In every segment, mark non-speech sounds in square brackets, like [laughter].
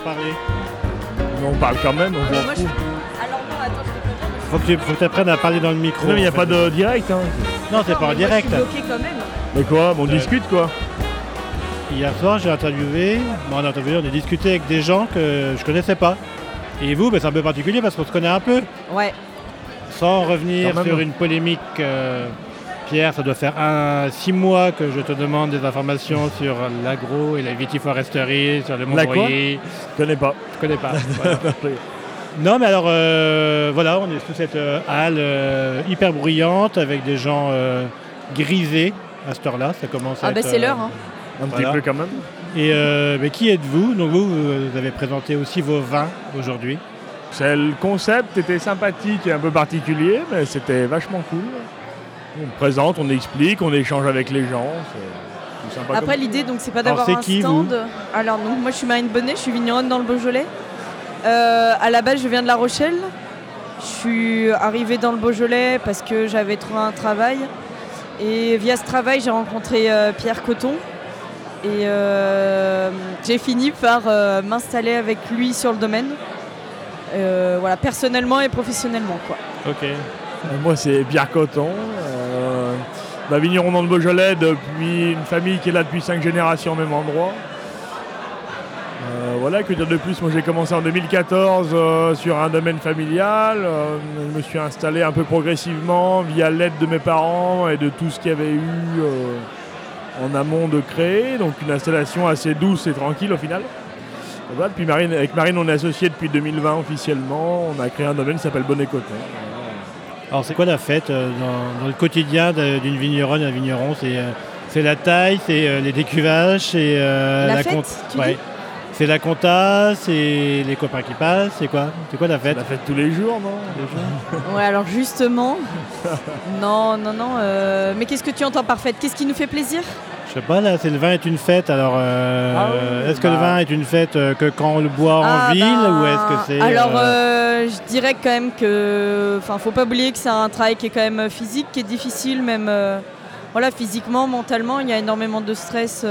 parler. Mais on parle quand même, on Moi, je-. Alors non, attends, je te préviens, moi, je- Faut que tu faut que apprennes à parler dans le micro. Non, mais il n'y a en pas de direct. Hein. Non, c'est Non, pas en mais moi, direct. Je suis bloqué quand même. Mais quoi On Ouais. discute quoi Hier soir, j'ai interviewé, bon, on a interviewé, on a discuté avec des gens que je connaissais pas. Et vous, ben, c'est un peu particulier parce qu'on se connaît un peu. Ouais. Sans revenir Quand même. sur une polémique, euh, Pierre, ça doit faire un, six mois que je te demande des informations sur l'agro et la vitiforesterie, sur le Montbrouilly. Je connais pas. Je connais pas. [laughs] voilà. Non, mais alors, euh, voilà, on est sous cette euh, halle euh, hyper bruyante avec des gens euh, grisés à cette heure-là. Ça commence à Ah bah être, c'est euh, l'heure. Hein. Un Voilà. petit peu quand même. Et euh, mais qui êtes-vous? Donc vous, vous avez présenté aussi vos vins aujourd'hui. C'est- Le concept était sympathique et un peu particulier, mais c'était vachement cool. On présente, on explique, on échange avec les gens. Sympa Après l'idée donc c'est pas d'avoir un qui, stand. Alors donc moi je suis Marine Bonnet, je suis vigneronne dans le Beaujolais. Euh, à la base je viens de La Rochelle. Je suis arrivée dans le Beaujolais parce que j'avais trouvé un travail. Et via ce travail j'ai rencontré euh, Pierre Coton. Et euh, j'ai fini par euh, m'installer avec lui sur le domaine. Voilà, personnellement et professionnellement quoi. Ok. Moi, c'est Pierre Coton. Euh, vigneron dans le Beaujolais depuis une famille qui est là depuis cinq générations au même endroit. Euh, voilà, que dire de plus? Moi, j'ai commencé en 2014 euh, sur un domaine familial. Je me suis installé un peu progressivement via l'aide de mes parents et de tout ce qu'il y avait eu en amont de créer. Donc, une installation assez douce et tranquille au final. Voilà, puis Marine, avec Marine, on est associés depuis 2020 officiellement. On a créé un domaine qui s'appelle Bonnet Coton. Alors c'est quoi la fête euh, dans, dans le quotidien d'une vigneronne et d'un vigneron? C'est euh, c'est la taille, c'est euh, les décuvages, c'est euh, La compte- ouais. C'est la compta, c'est les copains qui passent, c'est quoi? C'est quoi la C'est fête la fête tous les jours, non? [laughs] Ouais, alors justement, non, non, non. euh, mais qu'est-ce que tu entends par fête? Qu'est-ce qui nous fait plaisir? Je sais pas, là, c'est le vin est une fête. Alors, euh, Ah oui, est-ce que le bah. vin est une fête euh, que quand on le boit en Ah, ville ben, ou est-ce que c'est Alors, euh, je dirais quand même que, enfin, faut pas oublier que c'est un travail qui est quand même physique, qui est difficile, même, voilà, physiquement, mentalement, il y a énormément de stress.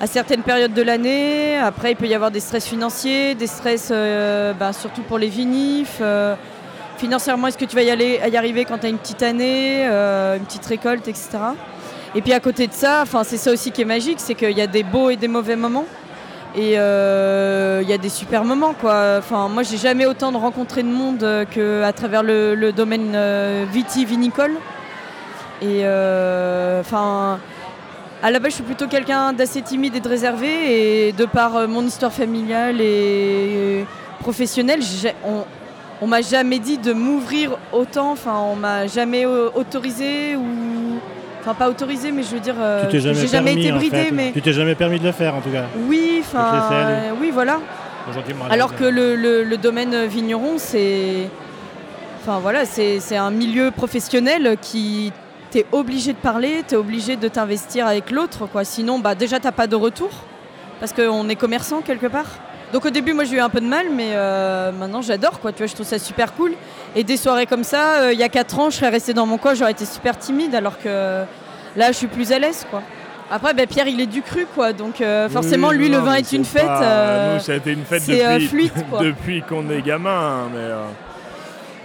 à certaines périodes de l'année, après il peut y avoir des stress financiers, des stress ben, surtout pour les vinifs. financièrement, est-ce que tu vas y, aller, y arriver quand tu as une petite année, une petite récolte, etc. Et puis à côté de ça, c'est ça aussi qui est magique, c'est qu'il y a des beaux et des mauvais moments. Et euh, il y a des super moments, quoi. Enfin, moi, j'ai jamais autant de rencontré de monde euh, qu'à travers le, domaine euh, vitivinicole. Et enfin, à la base, je suis plutôt quelqu'un d'assez timide et de réservé. Et de par mon histoire familiale et professionnelle, on, on m'a jamais dit de m'ouvrir autant. Enfin, on m'a jamais autorisé ou, enfin, pas autorisé, mais je veux dire, euh, tu t'es jamais, j'ai jamais permis, été en fait. mais Tu t'es jamais permis de le faire en tout cas. oui, enfin, euh, oui, voilà. Alors que le, le- le domaine vigneron, c'est, enfin voilà, c'est c'est un milieu professionnel qui t'es obligé de parler, t'es obligé de t'investir avec l'autre, quoi. Sinon, bah déjà t'as pas de retour parce qu'on est commerçant quelque part. Donc au début, moi j'ai eu un peu de mal, mais euh, maintenant j'adore, quoi. Tu vois, je trouve ça super cool. Et des soirées comme ça, euh, il y a 4 ans, je serais restée dans mon coin, j'aurais été super timide, alors que là, je suis plus à l'aise, quoi. Après, bah, Pierre, il est du cru, quoi. Donc euh, forcément, Oui, lui, non, le vin est une fête. pas- euh, Nous, ça a été une fête euh, depuis, quoi. [laughs] depuis qu'on est gamin. hein, mais, euh,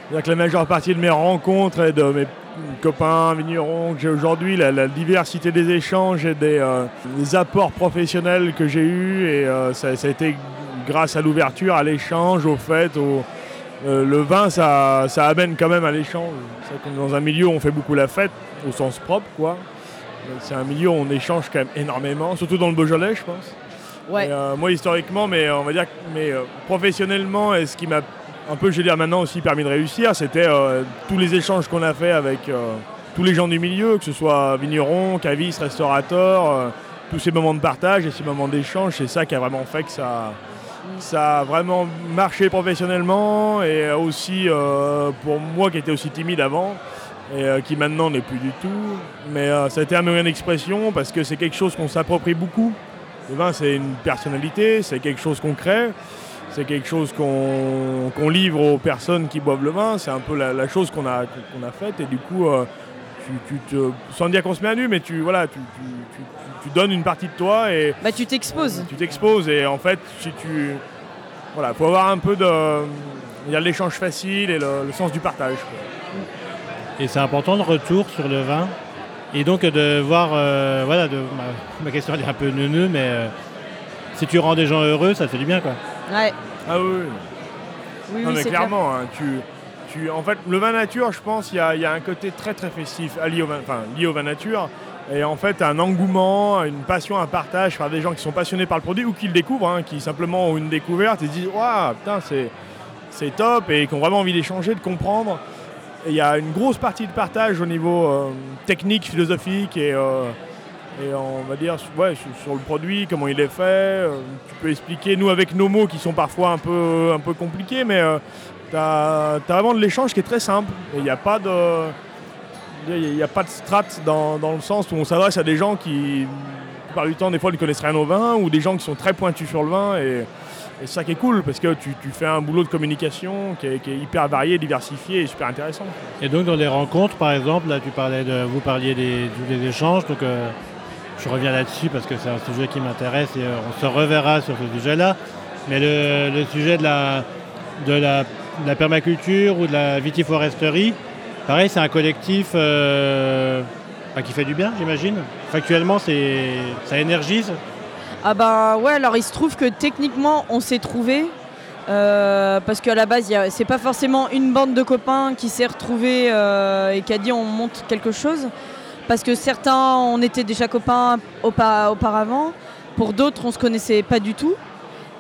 c'est-à-dire que la majeure partie de mes rencontres et de mes copains vignerons que j'ai aujourd'hui, la, la diversité des échanges et des, euh, des apports professionnels que j'ai eus, et euh, ça, ça a été grâce à l'ouverture, à l'échange, au fait, au, euh, le vin, ça, ça amène quand même à l'échange. Dans un milieu où on fait beaucoup la fête, au sens propre, quoi. C'est un milieu où on échange quand même énormément, surtout dans le Beaujolais, je pense. ouais. Et, euh, moi historiquement, mais euh, on va dire, mais euh, professionnellement, et ce qui m'a un peu, je vais dire maintenant aussi permis de réussir, c'était tous les échanges qu'on a fait avec tous les gens du milieu, que ce soit vignerons, cavistes, restaurateurs, tous ces moments de partage et ces moments d'échange, c'est ça qui a vraiment fait que ça, ça a vraiment marché professionnellement et aussi euh, pour moi qui était aussi timide avant et euh, qui maintenant n'est plus du tout. Mais euh, ça a été un moyen d'expression parce que c'est quelque chose qu'on s'approprie beaucoup. Le vin, c'est une personnalité, c'est quelque chose qu'on crée, c'est quelque chose qu'on livre aux personnes qui boivent le vin. C'est un peu la, la chose qu'on a, qu'on a faite. Et du coup, tu, tu te, sans dire qu'on se met à nu, mais tu, voilà, tu, tu- tu- tu donnes une partie de toi et Bah, tu t'exposes. tu t'exposes. Et en fait, si tu. Voilà, faut avoir un peu de. Il y a l'échange facile et le, le sens du partage. quoi. Et c'est important le retour sur le vin. Et donc de voir, euh, voilà, de, ma, ma question elle est un peu neuneux, mais euh, si tu rends des gens heureux, ça te fait du bien quoi. Ouais. Ah oui, oui. Oui, Non, oui, mais clair. clairement, hein, tu, en fait, le vin nature, je pense, il y a, un côté très très festif lié au vin, enfin, lié au vin nature. Et en fait, un engouement, une passion, un partage par des gens qui sont passionnés par le produit ou qui le découvrent, hein, qui simplement ont une découverte et se disent Waouh, putain, c'est, top et qui ont vraiment envie d'échanger, de comprendre. Il y a une grosse partie de partage au niveau euh, technique, philosophique et, euh, et on va dire ouais, sur, le produit, comment il est fait. euh, tu peux expliquer, nous, avec nos mots qui sont parfois un peu, un peu compliqués, mais tu as, vraiment de l'échange qui est très simple. Il n'y a pas de. Il a pas de strat dans, dans le sens où on s'adresse à des gens qui, plupart du temps, des fois, ne connaissent rien au vin, ou des gens qui sont très pointus sur le vin. Et, et c'est ça qui est cool, parce que tu, tu fais un boulot de communication qui est, qui est hyper varié, diversifié et super intéressant. Et donc dans les rencontres, par exemple, là tu parlais de, vous parliez des, des échanges, donc euh, je reviens là-dessus parce que c'est un sujet qui m'intéresse et euh, on se reverra sur ce sujet-là. Mais le, sujet de la, de, la, permaculture ou de la vitiforesterie, pareil, c'est un collectif euh, bah, qui fait du bien, j'imagine. Factuellement, ça énergise. Ah bah ouais, alors il se trouve que techniquement on s'est trouvé euh, parce qu'à la base c'est pas forcément une bande de copains qui s'est retrouvée et qui a dit on monte quelque chose. Parce que certains on était déjà copains aupa- auparavant, pour d'autres on se connaissait pas du tout.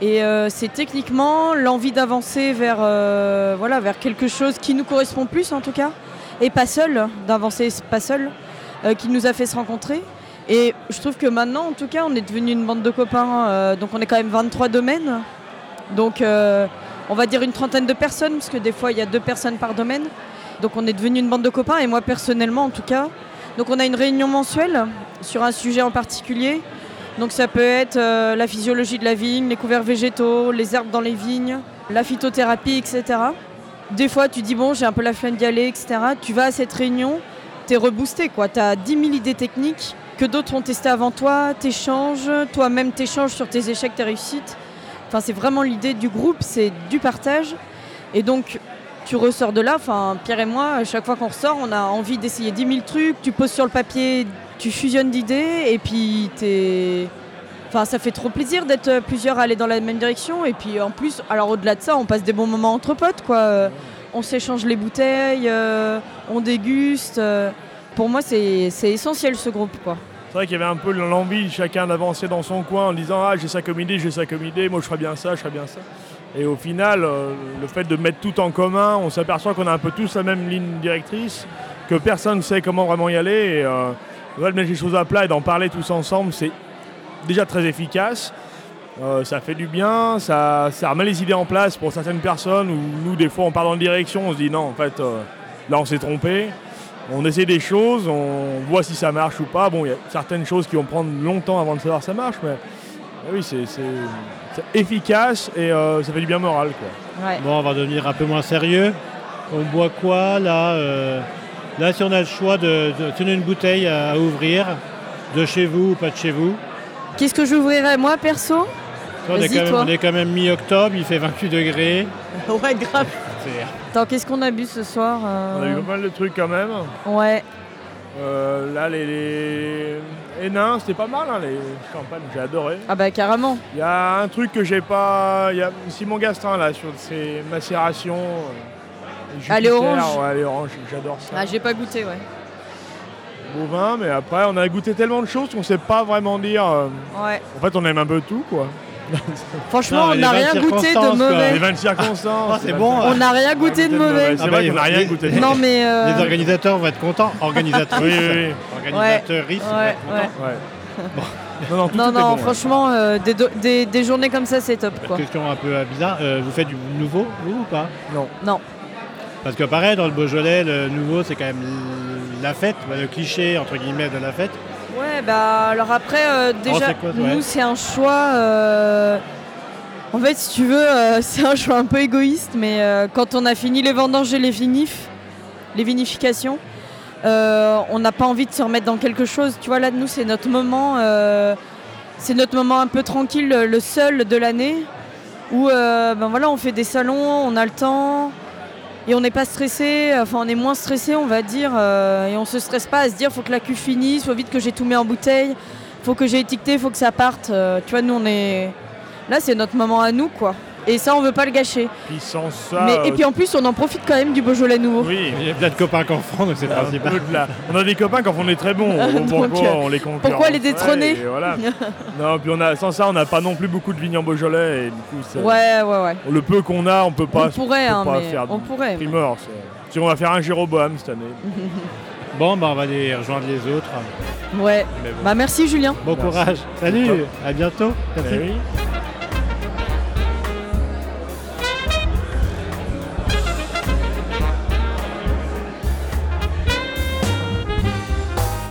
Et euh, c'est techniquement l'envie d'avancer vers, euh, voilà, vers quelque chose qui nous correspond plus en tout cas, et pas seul, d'avancer pas seul, euh, qui nous a fait se rencontrer. Et je trouve que maintenant, en tout cas, on est devenu une bande de copains. donc on est quand même 23 domaines. Donc on va dire une trentaine de personnes, parce que des fois il y a deux personnes par domaine. Donc on est devenu une bande de copains, et moi personnellement en tout cas. Donc on a une réunion mensuelle sur un sujet en particulier. Donc ça peut être euh, la physiologie de la vigne, les couverts végétaux, les herbes dans les vignes, la phytothérapie, etc. Des fois tu dis bon j'ai un peu la flemme d'y aller, etc. Tu vas à cette réunion, t'es reboosté quoi. T'as 10 000 idées techniques que d'autres ont testé avant toi, t'échanges, toi-même t'échanges sur tes échecs, tes réussites. Enfin, c'est vraiment l'idée du groupe, c'est du partage. Et donc, tu ressors de là, enfin, Pierre et moi, à chaque fois qu'on ressort, on a envie d'essayer 10 000 trucs, tu poses sur le papier, tu fusionnes d'idées, et puis t'es... Enfin, ça fait trop plaisir d'être plusieurs à aller dans la même direction. Et puis en plus, alors au-delà de ça, on passe des bons moments entre potes, quoi. Euh, On s'échange les bouteilles, euh, on déguste. euh. Pour moi, c'est c'est essentiel ce groupe, quoi. C'est vrai qu'il y avait un peu l'envie chacun d'avancer dans son coin en disant Ah, j'ai ça comme idée, j'ai ça comme idée, moi je ferais bien ça, je ferais bien ça. Et au final, euh, le fait de mettre tout en commun, on s'aperçoit qu'on a un peu tous la même ligne directrice, que personne ne sait comment vraiment y aller. Et euh, de mettre les choses à plat et d'en parler tous ensemble, c'est déjà très efficace. Euh, ça fait du bien, ça, remet les idées en place pour certaines personnes où nous, des fois, on part dans une direction, on se dit non, en fait, euh, là, on s'est trompé. On essaie des choses, on voit si ça marche ou pas. Bon, il y a certaines choses qui vont prendre longtemps avant de savoir si ça marche, mais oui, c'est efficace et euh, ça fait du bien moral. Quoi. Ouais. Bon, on va devenir un peu moins sérieux. On boit quoi là euh, Là, si on a le choix de, de tenir une bouteille à, à ouvrir, de chez vous ou pas de chez vous, Qu'est-ce que j'ouvrirais moi perso? On est, même, on est quand même mi-octobre, il fait 28 degrés. [laughs] Ouais, grave. Attends, qu'est-ce qu'on a bu ce soir euh, On a eu pas mal de trucs quand même. Ouais. Euh, là, les, les... nains, c'était pas mal, hein, les champagnes, j'ai adoré. Ah bah carrément. Il y a un truc que j'ai pas. Il y a Simon Gastrin là sur ses macérations. euh, Ah, les Jupiter, oranges. Ouais, les oranges, j'adore ça. Ah j'ai pas goûté ouais. Beau vin, mais après on a goûté tellement de choses qu'on sait pas vraiment dire. euh, Ouais. En fait, on aime un peu tout quoi. [laughs] Franchement, Non, on n'a les rien goûté de. Les mauvais. circonstances. Oh, c'est les bon. On n'a rien goûté de mauvais. C'est Ah vrai bah, qu'on n'a les- rien goûté. de Non mais euh, Les organisateurs vont être contents. Organisatrices. Oui, oui, oui. Organisatrices vont ouais. Non, non, tout Non était non, bon, ouais. franchement euh, des, do- des, des journées comme ça c'est top quoi. Question un peu euh, bizarre. euh, vous faites du nouveau, vous ou pas? Non. Non. Parce que pareil, dans le Beaujolais, le nouveau, c'est quand même la fête, le cliché entre guillemets de la fête. Ouais bah alors après euh, déjà quoi, ouais. nous c'est un choix. euh, En fait si tu veux euh, [laughs] c'est un choix un peu égoïste mais quand on a fini les vendanges et les vinifs, les vinifications, on n'a pas envie de se remettre dans quelque chose. Tu vois, là, nous, c'est notre moment. c'est notre moment un peu tranquille, le seul de l'année, où ben voilà, on fait des salons, on a le temps, et on n'est pas stressé, enfin on est moins stressé on va dire, euh, et on se stresse pas à se dire faut que la cuve finisse, faut vite que j'ai tout mis en bouteille, faut que j'ai étiqueté, faut que ça parte. Euh, tu vois, nous on est. Là c'est notre moment à nous quoi. Et ça on veut pas le gâcher. Puis sans ça. Mais, et puis en plus on en profite quand même du Beaujolais nouveau. oui. Il y a plein de copains qui en font, donc c'est le un principal. On a des copains quand on est très bons. [laughs] Donc, pourquoi euh, on les concurrence pourquoi les détrôner Ouais, et voilà. [laughs] Non, puis on a, sans ça, on n'a pas non plus beaucoup de vignes en Beaujolais. Et du coup, c'est- Ouais, ouais, ouais. le peu qu'on a, on peut pas. on pourrait, peut hein, pas mais faire on du pourrait. primeur. Si on va faire un Jéroboam cette année. [laughs] Bon, bah, on va aller rejoindre les autres. Ouais. Bon. Bah merci Julien. Bon Merci. courage. Salut, à bientôt. Merci. Eh oui.